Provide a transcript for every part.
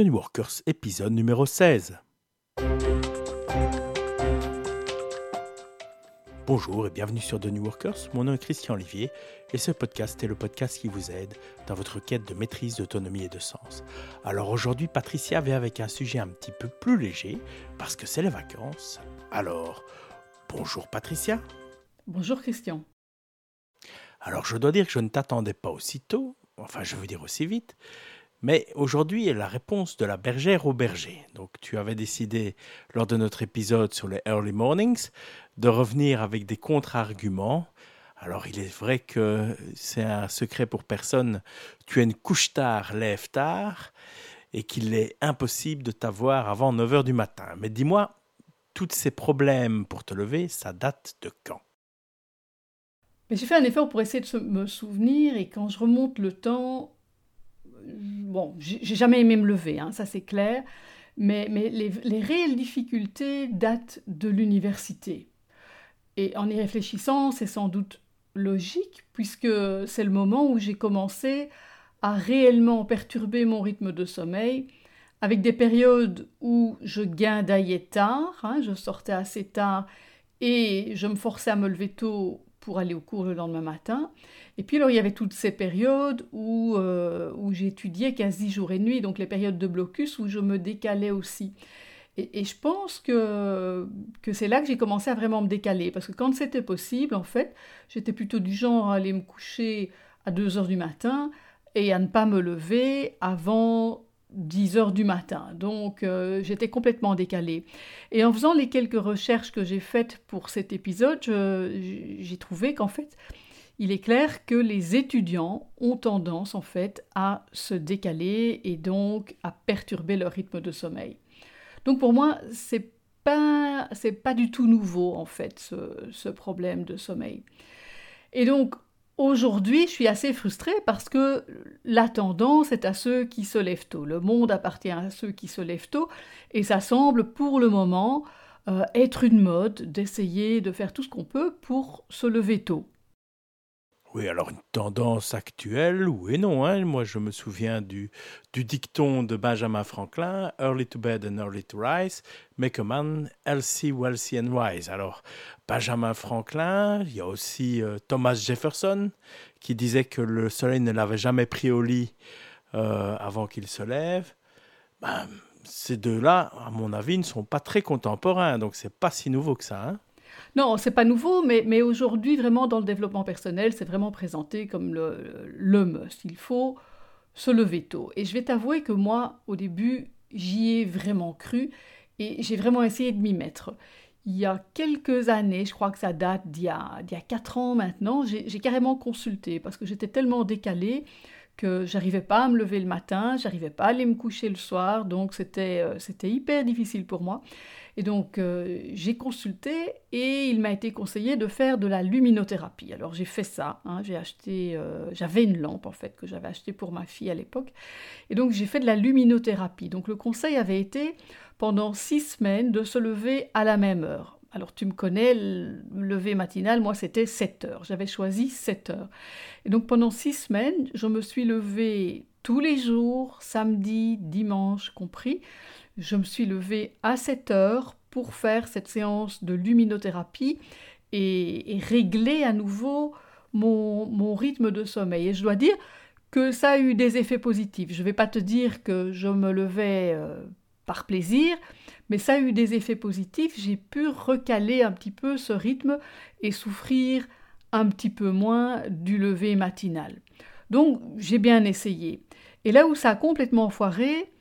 The New Workers, épisode numéro 16. Bonjour et bienvenue sur The New Workers, mon nom est Christian Olivier et ce podcast est le podcast qui vous aide dans votre quête de maîtrise, d'autonomie et de sens. Alors aujourd'hui, Patricia vient avec un sujet un petit peu plus léger parce que c'est les vacances. Alors, bonjour Patricia. Bonjour Christian. Alors je dois dire que je ne t'attendais pas aussitôt, enfin je veux dire aussi vite, mais aujourd'hui la réponse de la bergère au berger. Donc tu avais décidé, lors de notre épisode sur les early mornings, de revenir avec des contre-arguments. Alors il est vrai que c'est un secret pour personne. Tu as une couche tard, lève tard, et qu'il est impossible de t'avoir avant 9 heures du matin. Mais dis-moi, tous ces problèmes pour te lever, ça date de quand? Mais j'ai fait un effort pour essayer de me souvenir, et quand je remonte le temps, bon, j'ai jamais aimé me lever, hein, ça c'est clair, mais, les, réelles difficultés datent de l'université. Et en y réfléchissant, c'est sans doute logique, puisque c'est le moment où j'ai commencé à réellement perturber mon rythme de sommeil, avec des périodes où je guindaillais tard, hein, je sortais assez tard et je me forçais à me lever tôt pour aller au cours le lendemain matin. Et puis alors il y avait toutes ces périodes où, euh, où j'étudiais quasi jour et nuit, donc les périodes de blocus où je me décalais aussi. Et, je pense que, que c'est là que j'ai commencé à vraiment me décaler, parce que quand c'était possible, en fait, j'étais plutôt du genre à aller me coucher à 2 heures du matin et à ne pas me lever avant 10 heures du matin. Donc euh, j'étais complètement décalée. Et en faisant les quelques recherches que j'ai faites pour cet épisode, j'ai trouvé qu'en fait, il est clair que les étudiants ont tendance en fait à se décaler et donc à perturber leur rythme de sommeil. Donc pour moi, c'est pas c'est pas du tout nouveau en fait ce, ce problème de sommeil. Et donc Aujourd'hui, je suis assez frustrée parce que la tendance est à ceux qui se lèvent tôt. Le monde appartient à ceux qui se lèvent tôt et ça semble pour le moment euh, être une mode d'essayer de faire tout ce qu'on peut pour se lever tôt. Oui, alors une tendance actuelle, oui et non. Hein. Moi, je me souviens du, dicton de Benjamin Franklin, Early to bed and early to rise, make a man healthy, wealthy and wise? Alors, Benjamin Franklin, il y a aussi euh, Thomas Jefferson, qui disait que le soleil ne l'avait jamais pris au lit euh, avant qu'il se lève. Ben, ces deux-là, à mon avis, ne sont pas très contemporains, donc c'est pas si nouveau que ça. Hein. Non, c'est pas nouveau, mais, mais aujourd'hui, vraiment, dans le développement personnel, c'est vraiment présenté comme le, le must. Il faut se lever tôt. Et je vais t'avouer que moi, au début, j'y ai vraiment cru et j'ai vraiment essayé de m'y mettre. Il y a quelques années, je crois que ça date d'il y a, d'il y a 4 ans maintenant, j'ai, j'ai carrément consulté parce que j'étais tellement décalée que j'arrivais pas à me lever le matin, j'arrivais pas à aller me coucher le soir, donc c'était, euh, c'était hyper difficile pour moi. Et donc, euh, j'ai consulté et il m'a été conseillé de faire de la luminothérapie. Alors, j'ai fait ça. Hein, j'ai acheté, euh, j'avais une lampe en fait que j'avais achetée pour ma fille à l'époque. Et donc, j'ai fait de la luminothérapie. Donc, le conseil avait été pendant six semaines de se lever à la même heure. Alors tu me connais, le lever matinal, moi c'était 7 heures. J'avais choisi 7 heures. Et donc pendant six semaines, je me suis levée tous les jours, samedi, dimanche compris je me suis levée à 7 heures pour faire cette séance de luminothérapie et, régler à nouveau mon, rythme de sommeil. Et je dois dire que ça a eu des effets positifs. Je ne vais pas te dire que je me levais euh, par plaisir, mais ça a eu des effets positifs. J'ai pu recaler un petit peu ce rythme et souffrir un petit peu moins du lever matinal. Donc j'ai bien essayé. Et là où ça a complètement foiré,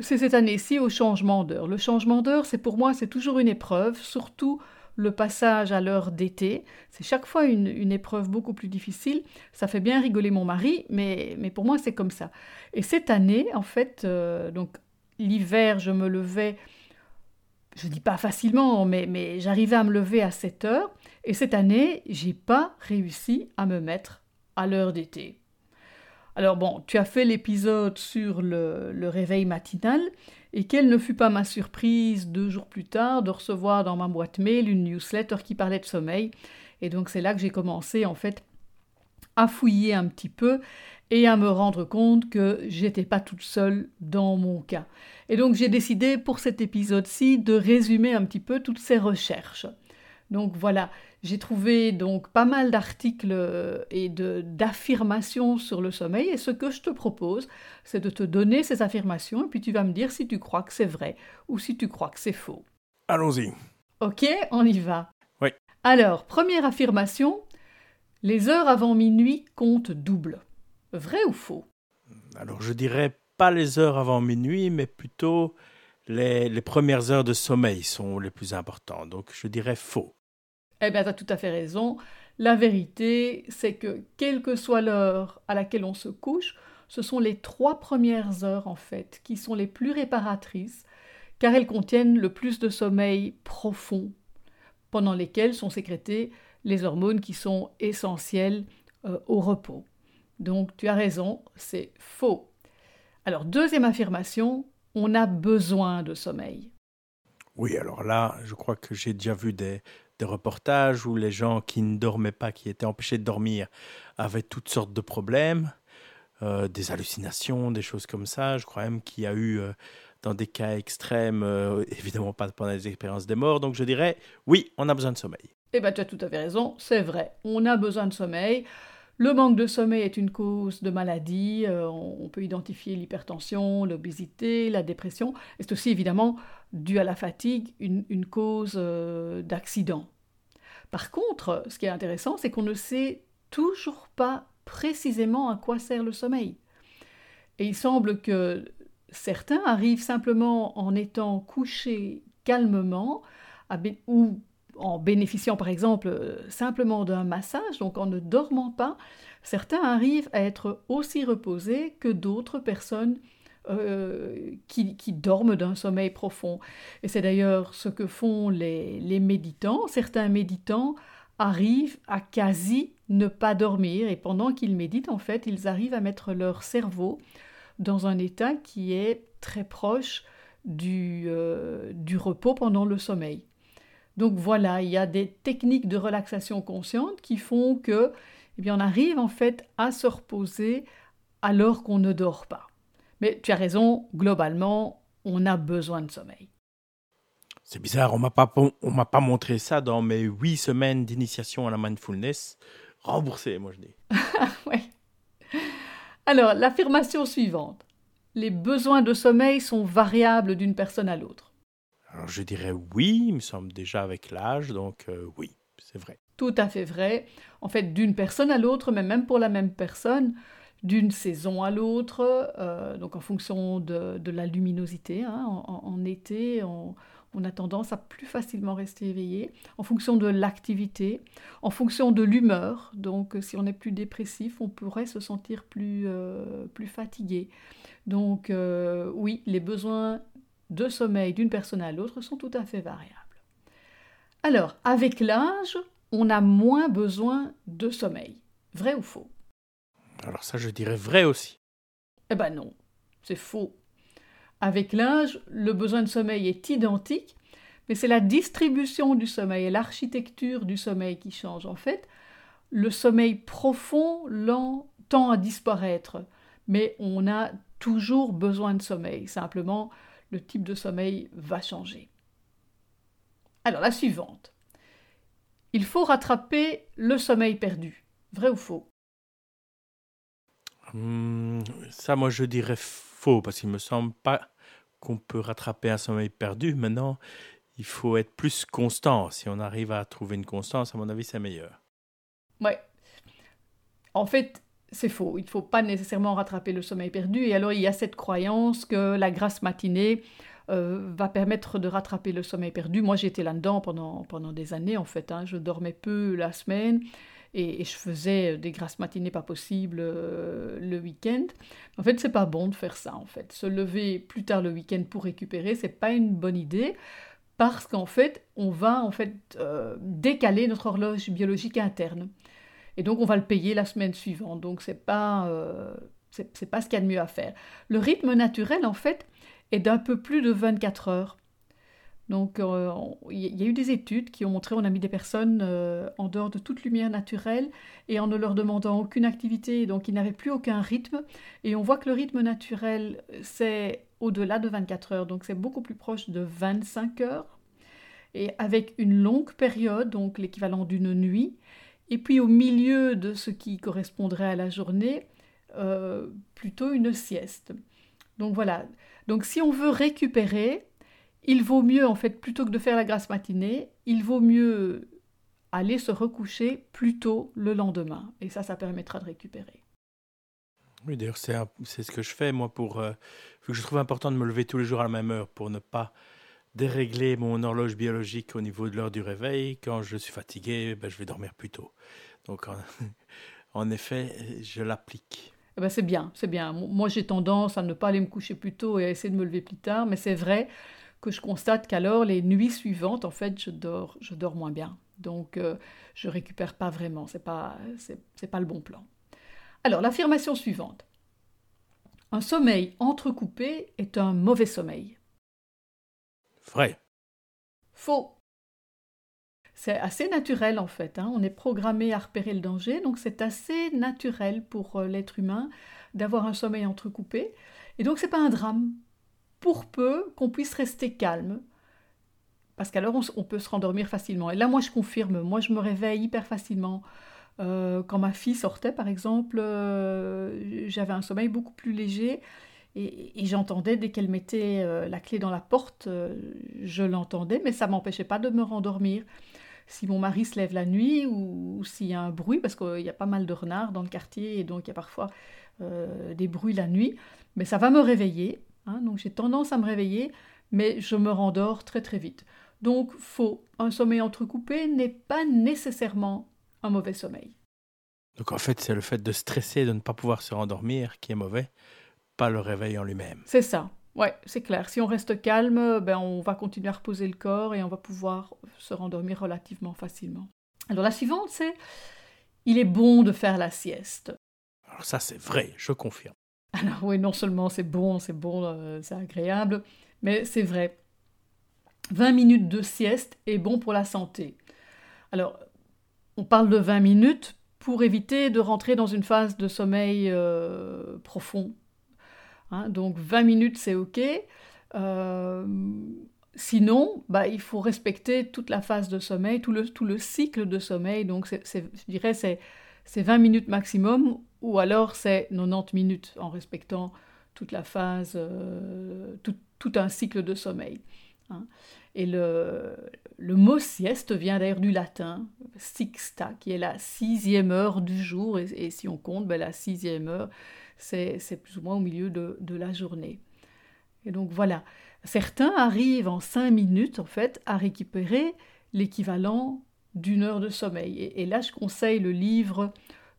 c'est cette année-ci au changement d'heure. Le changement d'heure, c'est pour moi, c'est toujours une épreuve, surtout le passage à l'heure d'été. C'est chaque fois une, épreuve beaucoup plus difficile. Ça fait bien rigoler mon mari, mais, pour moi, c'est comme ça. Et cette année, en fait, euh, donc l'hiver, je me levais, je dis pas facilement, mais, mais j'arrivais à me lever à 7 heures. Et cette année, j'ai pas réussi à me mettre à l'heure d'été. Alors bon, tu as fait l'épisode sur le, réveil matinal, et quelle ne fut pas ma surprise deux jours plus tard de recevoir dans ma boîte mail une newsletter qui parlait de sommeil. Et donc c'est là que j'ai commencé en fait à fouiller un petit peu et à me rendre compte que j'étais pas toute seule dans mon cas. Et donc j'ai décidé pour cet épisode-ci de résumer un petit peu toutes ces recherches. Donc voilà, j'ai trouvé donc pas mal d'articles euh, et d'affirmations sur le sommeil et ce que je te propose, c'est de te donner ces affirmations et puis tu vas me dire si tu crois que c'est vrai ou si tu crois que c'est faux. Allons-y. Ok, on y va. Oui. Alors, première affirmation, les heures avant minuit comptent double. Vrai ou faux? Alors je dirais pas les heures avant minuit, mais plutôt les, les premières heures de sommeil sont les plus importantes. Donc je dirais faux. Eh bien, tu as tout à fait raison. La vérité, c'est que quelle que soit l'heure à laquelle on se couche, ce sont les trois premières heures, en fait, qui sont les plus réparatrices, car elles contiennent le plus de sommeil profond, pendant lesquelles sont sécrétées les hormones qui sont essentielles euh, au repos. Donc, tu as raison, c'est faux. Alors, deuxième affirmation, on a besoin de sommeil. Oui, alors là, je crois que j'ai déjà vu des, des reportages où les gens qui ne dormaient pas, qui étaient empêchés de dormir, avaient toutes sortes de problèmes, euh, des hallucinations, des choses comme ça. Je crois même qu'il y a eu, euh, dans des cas extrêmes, euh, évidemment pas pendant les expériences des morts. Donc je dirais, oui, on a besoin de sommeil. Eh bien, tu as tout à fait raison, c'est vrai. On a besoin de sommeil. Le manque de sommeil est une cause de maladie. on peut identifier l'hypertension, l'obésité, la dépression. Et c'est aussi évidemment dû à la fatigue une, cause euh, d'accident. Par contre, ce qui est intéressant, c'est qu'on ne sait toujours pas précisément à quoi sert le sommeil. Et il semble que certains arrivent simplement en étant couchés calmement ou en bénéficiant par exemple simplement d'un massage, donc en ne dormant pas, certains arrivent à être aussi reposés que d'autres personnes euh, qui, dorment d'un sommeil profond. Et c'est d'ailleurs ce que font les, méditants. Certains méditants arrivent à quasi ne pas dormir et pendant qu'ils méditent, en fait, ils arrivent à mettre leur cerveau dans un état qui est très proche du, euh, du repos pendant le sommeil. Donc voilà, il y a des techniques de relaxation consciente qui font que eh bien, on arrive en fait à se reposer alors qu'on ne dort pas. Mais tu as raison, globalement, on a besoin de sommeil. C'est bizarre, on on m'a pas montré ça dans mes huit semaines d'initiation à la mindfulness. Remboursé, moi je dis. oui. Alors, l'affirmation suivante. Les besoins de sommeil sont variables d'une personne à l'autre. Alors je dirais oui, il me semble déjà avec l'âge, donc euh, oui, c'est vrai. Tout à fait vrai. En fait, d'une personne à l'autre, mais même pour la même personne, d'une saison à l'autre, euh, donc en fonction de, la luminosité. Hein, en, été, on, a tendance à plus facilement rester éveillé, en fonction de l'activité, en fonction de l'humeur. Donc si on est plus dépressif, on pourrait se sentir plus, euh, plus fatigué. Donc euh, oui, les besoins de sommeil d'une personne à l'autre sont tout à fait variables. Alors, avec l'âge, on a moins besoin de sommeil. Vrai ou faux? Alors ça, je dirais vrai aussi. Eh ben non, c'est faux. Avec l'âge, le besoin de sommeil est identique, mais c'est la distribution du sommeil et l'architecture du sommeil qui change. En fait, le sommeil profond, lent, tend à disparaître, mais on a toujours besoin de sommeil. Simplement, le type de sommeil va changer. Alors, la suivante. Il faut rattraper le sommeil perdu. Vrai ou faux? Hmm, ça, moi, je dirais faux, parce qu'il me semble pas qu'on peut rattraper un sommeil perdu. Maintenant, il faut être plus constant. Si on arrive à trouver une constance, à mon avis, c'est meilleur. Ouais. En fait, c'est faux. Il ne faut pas nécessairement rattraper le sommeil perdu. Et alors, il y a cette croyance que la grasse matinée euh, va permettre de rattraper le sommeil perdu. Moi, j'étais là-dedans pendant, pendant des années, en fait. Hein. Je dormais peu la semaine et, je faisais des grasses matinées pas possibles euh, le week-end. En fait, c'est pas bon de faire ça. En fait, se lever plus tard le week-end pour récupérer, c'est pas une bonne idée parce qu'en fait, on va en fait euh, décaler notre horloge biologique interne. Et donc, on va le payer la semaine suivante. Donc, c'est pas euh, c'est pas ce qu'il y a de mieux à faire. Le rythme naturel, en fait, est d'un peu plus de 24 heures. Donc, euh, il y a eu des études qui ont montré, on a mis des personnes euh, en dehors de toute lumière naturelle et en ne leur demandant aucune activité, donc ils n'avaient plus aucun rythme. Et on voit que le rythme naturel, c'est au-delà de 24 heures, donc c'est beaucoup plus proche de 25 heures, et avec une longue période, donc l'équivalent d'une nuit. Et puis au milieu de ce qui correspondrait à la journée, euh, plutôt une sieste. Donc voilà. Donc si on veut récupérer, il vaut mieux, en fait, plutôt que de faire la grasse matinée, il vaut mieux aller se recoucher plus tôt le lendemain. Et ça, ça permettra de récupérer. Oui, d'ailleurs, c'est, ce que je fais, moi, pour. Euh, que je trouve important de me lever tous les jours à la même heure pour ne pas dérégler mon horloge biologique au niveau de l'heure du réveil. Quand je suis fatigué, ben, je vais dormir plus tôt. Donc, en, effet, je l'applique. Eh ben c'est bien, c'est bien. Moi, j'ai tendance à ne pas aller me coucher plus tôt et à essayer de me lever plus tard, mais c'est vrai que je constate qu'alors les nuits suivantes, en fait, je dors, je dors moins bien. Donc, euh, je récupère pas vraiment. C'est pas, c'est, pas le bon plan. Alors, l'affirmation suivante. Un sommeil entrecoupé est un mauvais sommeil. Vrai. Faux. C'est assez naturel en fait. Hein. On est programmé à repérer le danger, donc c'est assez naturel pour euh, l'être humain d'avoir un sommeil entrecoupé. Et donc c'est pas un drame pour peu qu'on puisse rester calme. Parce qu'alors on, peut se rendormir facilement. Et là, moi, je confirme, moi, je me réveille hyper facilement. Euh, quand ma fille sortait, par exemple, euh, j'avais un sommeil beaucoup plus léger et, j'entendais dès qu'elle mettait euh, la clé dans la porte, je l'entendais, mais ça m'empêchait pas de me rendormir. Si mon mari se lève la nuit ou, s'il y a un bruit, parce qu'il y a pas mal de renards dans le quartier et donc il y a parfois des bruits la nuit, mais ça va me réveiller Hein, donc j'ai tendance à me réveiller, mais je me rendors très très vite. Donc faux, un sommeil entrecoupé n'est pas nécessairement un mauvais sommeil. Donc en fait, c'est le fait de stresser, de ne pas pouvoir se rendormir qui est mauvais, pas le réveil en lui-même. C'est ça. Ouais, c'est clair. Si on reste calme, ben on va continuer à reposer le corps et on va pouvoir se rendormir relativement facilement. Alors la suivante, c'est il est bon de faire la sieste. Alors ça, c'est vrai, je confirme. Alors oui, non seulement c'est bon, c'est bon, euh, c'est agréable, mais c'est vrai. 20 minutes de sieste est bon pour la santé. Alors, on parle de 20 minutes pour éviter de rentrer dans une phase de sommeil euh, profond. Hein, donc 20 minutes, c'est OK. Euh, sinon, bah, il faut respecter toute la phase de sommeil, tout le, tout le cycle de sommeil. Donc, je dirais, c'est 20 minutes maximum ou alors c'est 90 minutes en respectant toute la phase, euh, tout, un cycle de sommeil. Hein. Et le, mot sieste vient d'ailleurs du latin, sixta, qui est la sixième heure du jour, et, si on compte, ben, la sixième heure, c'est plus ou moins au milieu de, la journée. Et donc voilà, certains arrivent en cinq minutes, en fait, à récupérer l'équivalent d'une heure de sommeil. Et, là, je conseille le livre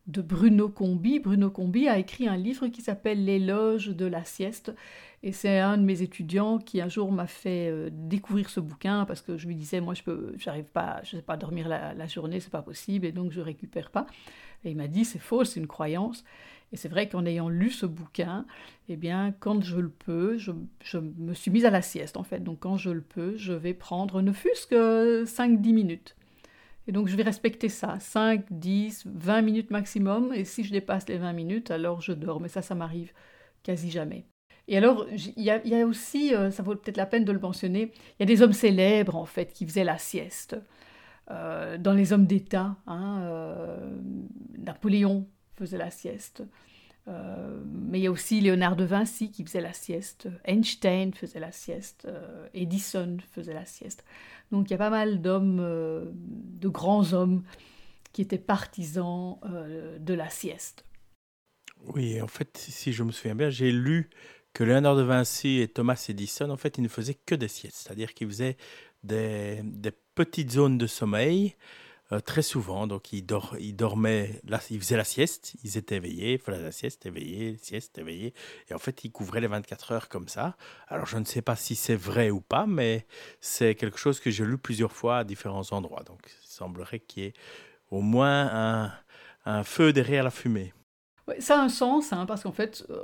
de Bruno Combi. Bruno Combi a écrit un livre qui s'appelle L'éloge de la sieste. Et c'est un de mes étudiants qui un jour m'a fait euh, découvrir ce bouquin parce que je lui disais, moi, je peux, pas, je sais pas dormir la, la journée, c'est pas possible, et donc je récupère pas. Et il m'a dit, c'est faux, c'est une croyance. Et c'est vrai qu'en ayant lu ce bouquin, eh bien, quand je le peux, je, je, me suis mise à la sieste en fait. Donc quand je le peux, je vais prendre ne fût-ce que 5-10 minutes. Et donc je vais respecter ça, 5, 10, 20 minutes maximum, et si je dépasse les 20 minutes, alors je dors, mais ça, ça m'arrive quasi jamais. Et alors, il y, a aussi, euh, ça vaut peut-être la peine de le mentionner, il y a des hommes célèbres, en fait, qui faisaient la sieste. Euh, dans les hommes d'État, hein, euh, Napoléon faisait la sieste. mais il y a aussi Léonard de Vinci qui faisait la sieste, Einstein faisait la sieste, Edison faisait la sieste. Donc il y a pas mal d'hommes, euh, de grands hommes, qui étaient partisans euh, de la sieste. Oui, en fait, si je me souviens bien, j'ai lu que Léonard de Vinci et Thomas Edison, en fait, ils ne faisaient que des siestes, c'est-à-dire qu'ils faisaient des, des, petites zones de sommeil euh, très souvent. Donc, ils, dormaient, là, ils faisaient la sieste, ils étaient éveillés, ils faisaient la sieste, éveillés, sieste, éveillés. Et en fait, ils couvraient les 24 heures comme ça. Alors, je ne sais pas si c'est vrai ou pas, mais c'est quelque chose que j'ai lu plusieurs fois à différents endroits. Donc, il semblerait qu'il y ait au moins un, feu derrière la fumée. ça a un sens, hein, parce qu'en fait, euh,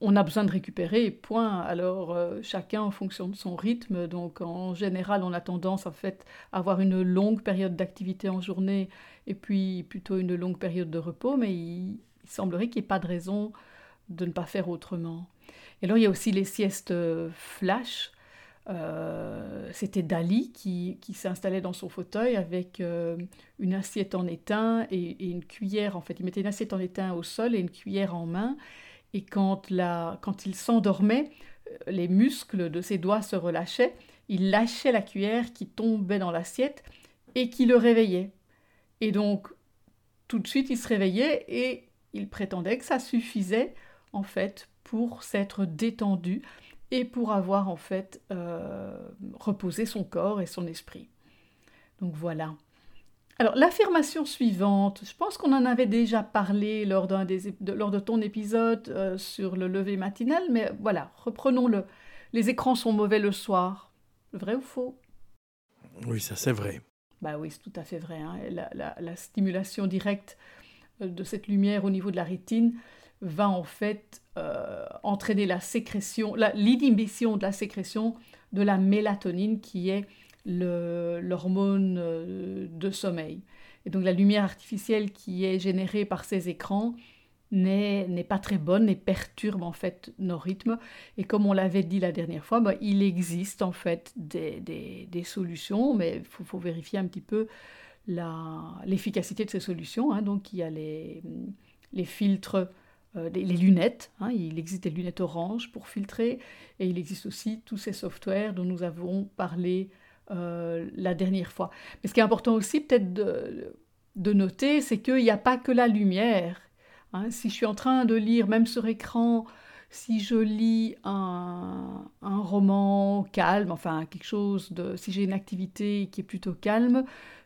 on a besoin de récupérer, point. Alors euh, chacun en fonction de son rythme. Donc en général, on a tendance en fait à avoir une longue période d'activité en journée et puis plutôt une longue période de repos, mais il, semblerait qu'il n'y ait pas de raison de ne pas faire autrement. Et alors il y a aussi les siestes euh, flash. Euh, c'était Dali qui, qui s'installait dans son fauteuil avec une assiette en étain et, une cuillère. En fait, il mettait une assiette en étain au sol et une cuillère en main. Et quand, il s'endormait, euh, les muscles de ses doigts se relâchaient, il lâchait la cuillère qui tombait dans l'assiette et qui le réveillait. Et donc, tout de suite, il se réveillait et il prétendait que ça suffisait, en fait, pour s'être détendu et pour avoir, en fait, euh, reposé son corps et son esprit. Donc voilà. Alors, l'affirmation suivante, je pense qu'on en avait déjà parlé lors, des, de, lors de ton épisode euh, sur le lever matinal, mais voilà, reprenons-le. Les écrans sont mauvais le soir. Vrai ou faux? Oui, ça c'est vrai. Bah oui, c'est tout à fait vrai. Hein. La, stimulation directe euh, de cette lumière au niveau de la rétine va en fait euh, entraîner la sécrétion, l'inhibition de la sécrétion de la mélatonine qui est l'hormone euh, de sommeil. Et donc la lumière artificielle qui est générée par ces écrans n'est pas très bonne et perturbe en fait nos rythmes. Et comme on l'avait dit la dernière fois, bah, il existe en fait des, des, solutions, mais il faut, vérifier un petit peu l'efficacité de ces solutions. Hein. Donc il y a les, les filtres, euh, les, lunettes, hein. il existe des lunettes orange pour filtrer, et il existe aussi tous ces softwares dont nous avons parlé euh, la dernière fois. Mais ce qui est important aussi peut-être de, noter, c'est qu'il n'y a pas que la lumière. Hein. Si je suis en train de lire, même sur écran, si je lis un, un, roman calme, enfin quelque chose de... Si j'ai une activité qui est plutôt calme,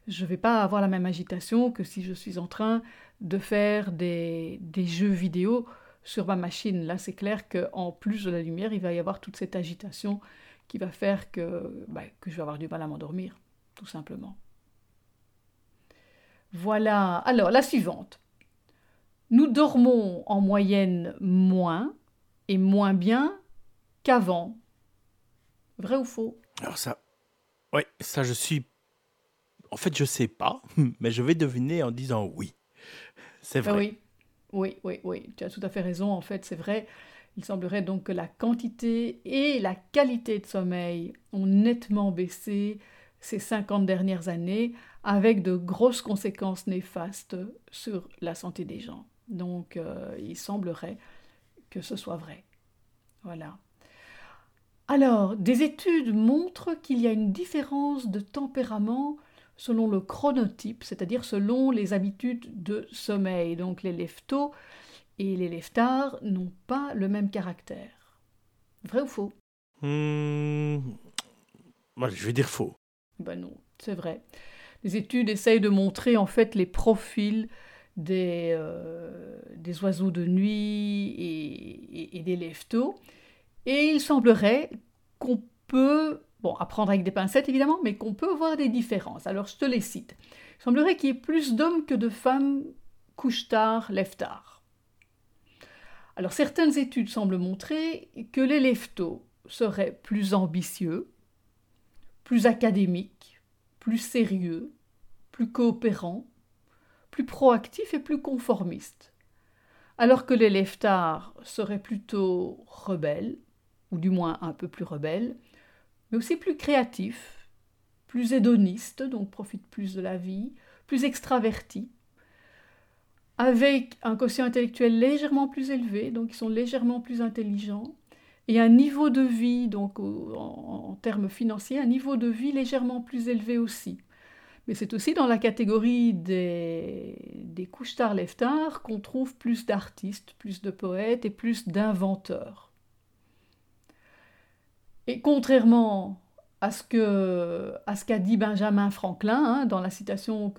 je ne vais pas avoir la même agitation que si je suis en train de faire des, des jeux vidéo sur ma machine. Là, c'est clair qu'en plus de la lumière, il va y avoir toute cette agitation qui va faire que, bah, que je vais avoir du mal à m'endormir, tout simplement. Voilà. Alors, la suivante. Nous dormons en moyenne moins et moins bien qu'avant. Vrai ou faux? Alors ça, oui, ça je suis... En fait, je sais pas, mais je vais deviner en disant oui. C'est vrai. oui, oui, oui, oui. Tu as tout à fait raison. En fait, c'est vrai. Il semblerait donc que la quantité et la qualité de sommeil ont nettement baissé ces 50 dernières années, avec de grosses conséquences néfastes sur la santé des gens. Donc euh, il semblerait que ce soit vrai. Voilà. Alors, des études montrent qu'il y a une différence de tempérament selon le chronotype, c'est-à-dire selon les habitudes de sommeil. Donc les leftos et les leftards n'ont pas le même caractère. Vrai ou faux? Hmm, je vais dire faux. Ben non, c'est vrai. Les études essayent de montrer en fait les profils des, euh, des oiseaux de nuit et, et, des leftos. Et il semblerait qu'on peut, bon, apprendre avec des pincettes évidemment, mais qu'on peut voir des différences. Alors je te les cite. Il semblerait qu'il y ait plus d'hommes que de femmes couche-tard, lève-tard. Alors certaines études semblent montrer que les leftos seraient plus ambitieux, plus académiques, plus sérieux, plus coopérants, plus proactifs et plus conformistes, alors que les leftards seraient plutôt rebelles, ou du moins un peu plus rebelles, mais aussi plus créatifs, plus hédonistes, donc profitent plus de la vie, plus extravertis, avec un quotient intellectuel légèrement plus élevé, donc ils sont légèrement plus intelligents, et un niveau de vie, donc en, termes financiers, un niveau de vie légèrement plus élevé aussi. Mais c'est aussi dans la catégorie des, des couche-tard qu'on trouve plus d'artistes, plus de poètes et plus d'inventeurs. Et contrairement à ce que à qu'a dit Benjamin Franklin hein, dans la citation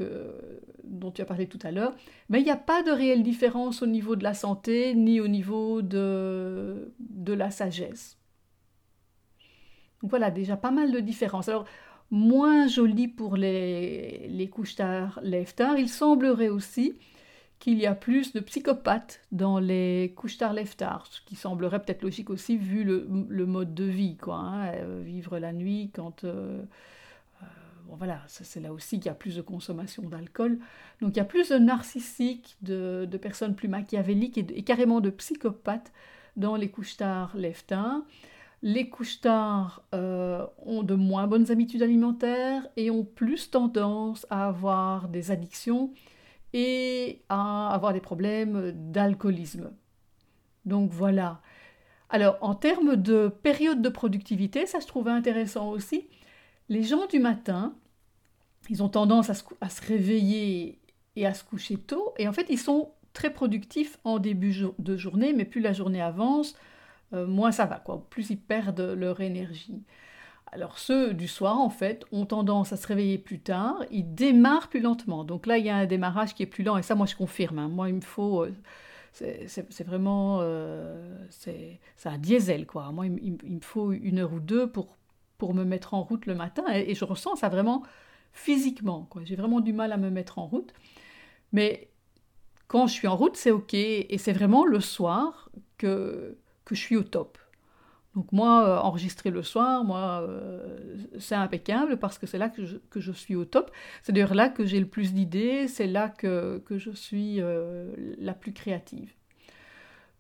dont tu as parlé tout à l'heure, mais il n'y a pas de réelle différence au niveau de la santé ni au niveau de, de la sagesse. Donc voilà, déjà pas mal de différences. Alors, moins joli pour les, les couches tard, lève tard, il semblerait aussi qu'il y a plus de psychopathes dans les couches tard tard, ce qui semblerait peut-être logique aussi vu le, mode de vie, quoi. Hein, euh, vivre la nuit quand... Euh, euh, voilà, c'est là aussi qu'il y a plus de consommation d'alcool. Donc il y a plus de narcissiques, de, personnes plus machiavéliques et, carrément de psychopathes dans les couches tard tard Les couches tard ont de moins bonnes habitudes alimentaires et ont plus tendance à avoir des addictions et à avoir des problèmes d'alcoolisme. Donc voilà. Alors en termes de période de productivité, ça se trouvait intéressant aussi. Les gens du matin, ils ont tendance à se, réveiller et à se coucher tôt, et en fait ils sont très productifs en début de journée, mais plus la journée avance, euh, moins ça va, quoi. plus ils perdent leur énergie. Alors ceux du soir, en fait, ont tendance à se réveiller plus tard, ils démarrent plus lentement. Donc là, il y a un démarrage qui est plus lent, et ça, moi, je confirme. Hein. Moi, il me faut... Euh, c'est vraiment... Euh, c'est un diesel, quoi. Moi, il, me faut une heure ou deux pour, me mettre en route le matin, et, je ressens ça vraiment physiquement. J'ai vraiment du mal à me mettre en route. Mais quand je suis en route, c'est OK, et c'est vraiment le soir que je suis au top. Donc moi, euh, enregistrer le soir, moi, euh, c'est impeccable parce que c'est là que je, suis au top. C'est d'ailleurs là que j'ai le plus d'idées, c'est là que, je suis euh, la plus créative.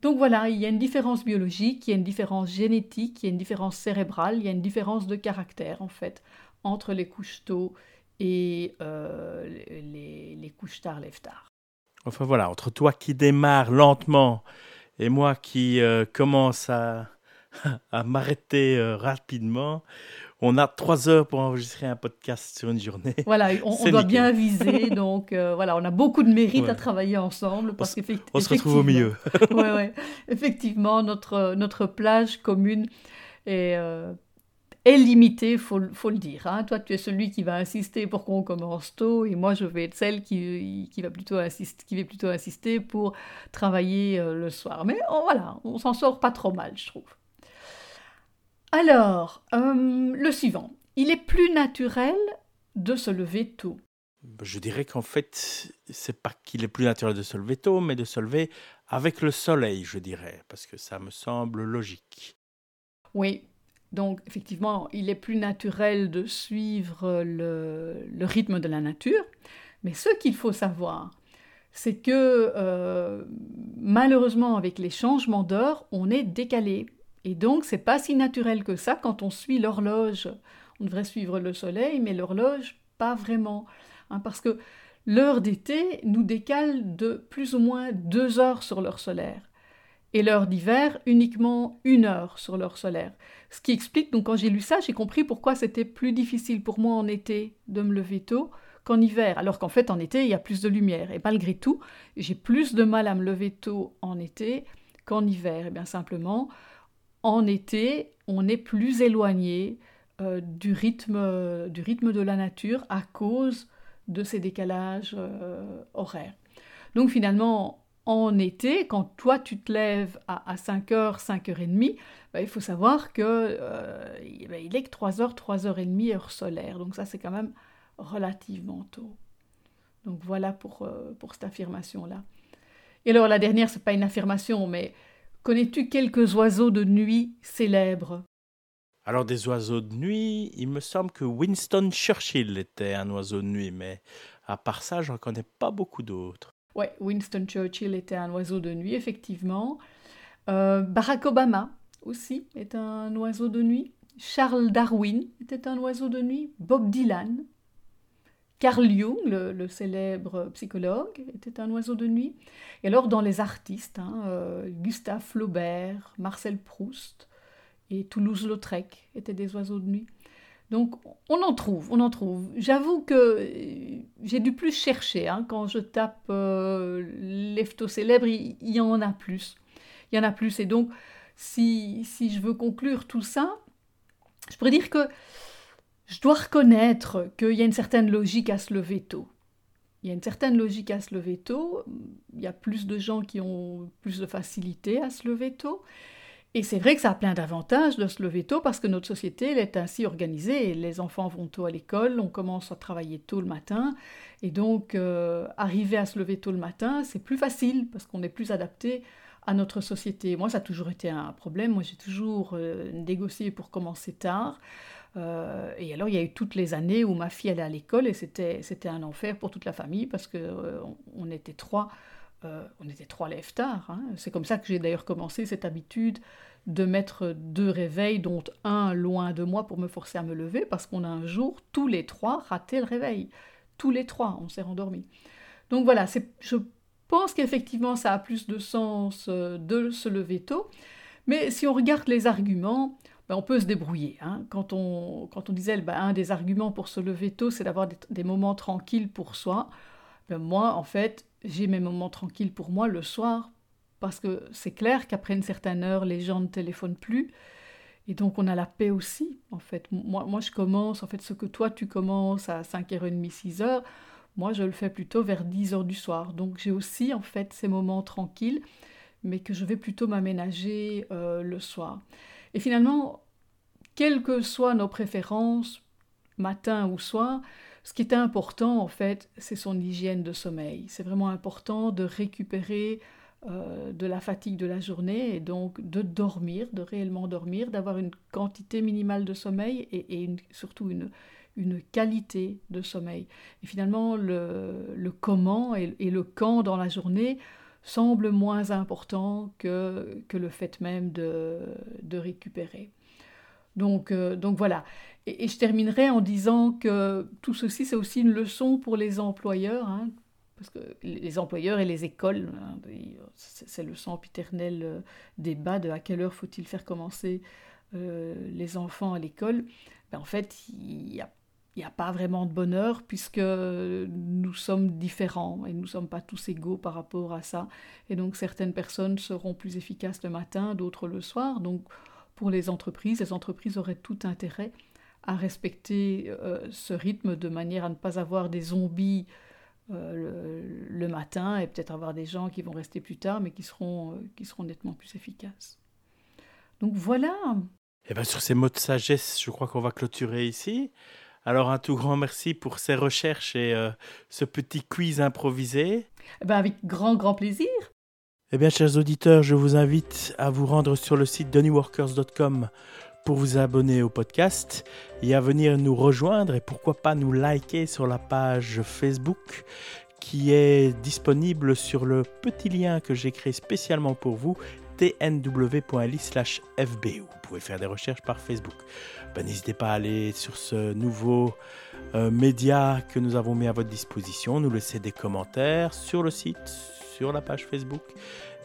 Donc voilà, il y a une différence biologique, il y a une différence génétique, il y a une différence cérébrale, il y a une différence de caractère en fait entre les couches tôt et les, les, couches tard, tard. Enfin voilà, entre toi qui démarre lentement et moi qui commence à à m'arrêter euh, rapidement. On a trois heures pour enregistrer un podcast sur une journée. Voilà, on, doit bien viser. Donc euh, voilà, on a beaucoup de mérite à travailler ensemble. Parce on, on se retrouve au milieu. ouais, ouais. Effectivement, notre, notre plage commune est, euh, est limitée, il faut, faut, le dire. Hein. Toi, tu es celui qui va insister pour qu'on commence tôt. Et moi, je vais être celle qui, qui, va, plutôt insister, qui va plutôt insister pour travailler le soir. Mais voilà, on s'en sort pas trop mal, je trouve. Alors, euh, le suivant. Il est plus naturel de se lever tôt. Je dirais qu'en fait, c'est pas qu'il est plus naturel de se lever tôt, mais de se lever avec le soleil, je dirais, parce que ça me semble logique. Oui, donc effectivement, il est plus naturel de suivre le, rythme de la nature, mais ce qu'il faut savoir, c'est que euh, malheureusement, avec les changements d'heure, on est décalé. Et donc, c'est pas si naturel que ça quand on suit l'horloge. On devrait suivre le soleil, mais l'horloge, pas vraiment. Hein, parce que l'heure d'été nous décale de plus ou moins deux heures sur l'heure solaire. Et l'heure d'hiver, uniquement une heure sur l'heure solaire. Ce qui explique, donc quand j'ai lu ça, j'ai compris pourquoi c'était plus difficile pour moi en été de me lever tôt qu'en hiver, alors qu'en fait en été il y a plus de lumière. Et malgré tout, j'ai plus de mal à me lever tôt en été qu'en hiver. Et bien simplement, en été, on est plus éloigné euh, du, rythme, du rythme de la nature à cause de ces décalages euh, horaires. Donc finalement, en été, quand toi tu te lèves à, 5h, 5h30, bah, il faut savoir que euh, bah, il est que 3h, 3h30 heure solaire. Donc ça c'est quand même relativement tôt. Donc voilà pour, pour cette affirmation-là. Et alors la dernière, c'est pas une affirmation, mais Connais-tu quelques oiseaux de nuit célèbres? Alors des oiseaux de nuit, il me semble que Winston Churchill était un oiseau de nuit, mais à part ça, j'en connais pas beaucoup d'autres. Oui, Winston Churchill était un oiseau de nuit, effectivement. Euh, Barack Obama aussi est un oiseau de nuit. Charles Darwin était un oiseau de nuit. Bob Dylan Carl Jung, le, célèbre psychologue, était un oiseau de nuit. Et alors, dans les artistes, hein, euh, Gustave Flaubert, Marcel Proust et Toulouse-Lautrec étaient des oiseaux de nuit. Donc, on en trouve, on en trouve. J'avoue que euh, j'ai dû plus chercher. Hein. quand je tape euh, lefto célèbre, il, y en a plus. Il y en a plus. Et donc, si, si je veux conclure tout ça, je pourrais dire que je dois reconnaître qu'il y a une certaine logique à se lever tôt. Il y a une certaine logique à se lever tôt. Il y a plus de gens qui ont plus de facilité à se lever tôt. Et c'est vrai que ça a plein d'avantages de se lever tôt parce que notre société est ainsi organisée. Les enfants vont tôt à l'école, on commence à travailler tôt le matin. Et donc, euh, arriver à se lever tôt le matin, c'est plus facile parce qu'on est plus adapté à notre société. Moi, ça a toujours été un problème. Moi, j'ai toujours euh, négocié pour commencer tard. Euh, et alors, il y a eu toutes les années où ma fille allait à l'école et c'était, c'était un enfer pour toute la famille parce qu'on on était trois euh, on était trois lève tard. Hein. C'est comme ça que j'ai d'ailleurs commencé cette habitude de mettre deux réveils, dont un loin de moi pour me forcer à me lever, parce qu'on a un jour, tous les trois, raté le réveil. Tous les trois, on s'est rendormis. Donc voilà, je pense qu'effectivement, ça a plus de sens euh, de se lever tôt. Mais si on regarde les arguments, on peut se débrouiller. Hein. Quand, on, quand on disait ben, un des arguments pour se lever tôt, c'est d'avoir des, moments tranquilles pour soi. Ben, moi, en fait, j'ai mes moments tranquilles pour moi le soir, parce que c'est clair qu'après une certaine heure, les gens ne téléphonent plus. Et donc, on a la paix aussi, en fait. Moi, moi je commence, en fait, ce que toi, tu commences à 5h30, 6h, moi, je le fais plutôt vers 10h du soir. Donc, j'ai aussi, en fait, ces moments tranquilles, mais que je vais plutôt m'aménager euh, le soir. Et finalement, quelles que soient nos préférences, matin ou soir, ce qui est important, en fait, c'est son hygiène de sommeil. C'est vraiment important de récupérer euh, de la fatigue de la journée et donc de dormir, de réellement dormir, d'avoir une quantité minimale de sommeil et, surtout une, qualité de sommeil. Et finalement, le, comment et, le quand dans la journée semble moins important que, le fait même de récupérer. Donc, euh, donc voilà. Et, je terminerai en disant que tout ceci, c'est aussi une leçon pour les employeurs, hein, parce que les employeurs et les écoles, hein, c'est le sempiternel euh, débat de à quelle heure faut-il faire commencer euh, les enfants à l'école. Ben, en fait, il n'y a, a, pas vraiment de bonheur puisque nous sommes différents et nous ne sommes pas tous égaux par rapport à ça. Et donc certaines personnes seront plus efficaces le matin, d'autres le soir. Donc pour les entreprises. Les entreprises auraient tout intérêt à respecter euh, ce rythme de manière à ne pas avoir des zombies euh, le, matin et peut-être avoir des gens qui vont rester plus tard mais qui seront, euh, qui seront nettement plus efficaces. Donc voilà. Et eh bien sur ces mots de sagesse, je crois qu'on va clôturer ici. Alors un tout grand merci pour ces recherches et ce petit quiz improvisé. Eh ben avec grand grand plaisir. Eh bien, chers auditeurs, je vous invite à vous rendre sur le site donnyworkers.com pour vous abonner au podcast et à venir nous rejoindre et pourquoi pas nous liker sur la page Facebook qui est disponible sur le petit lien que j'ai créé spécialement pour vous tnw.li fbu. Vous pouvez faire des recherches par Facebook. Ben, n'hésitez pas à aller sur ce nouveau euh, média que nous avons mis à votre disposition, nous laisser des commentaires sur le site, sur la page Facebook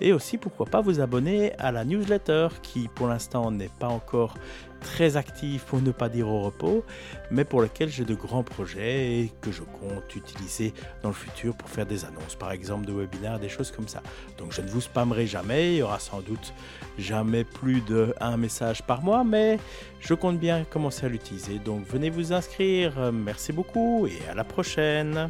et aussi pourquoi pas vous abonner à la newsletter qui pour l'instant n'est pas encore très active pour ne pas dire au repos, mais pour lequel j'ai de grands projets et que je compte utiliser dans le futur pour faire des annonces, par exemple de webinaires, des choses comme ça. Donc je ne vous spammerai jamais, il y aura sans doute jamais plus d'un message par mois, mais je compte bien commencer à l'utiliser. Donc venez vous inscrire, merci beaucoup et à la prochaine.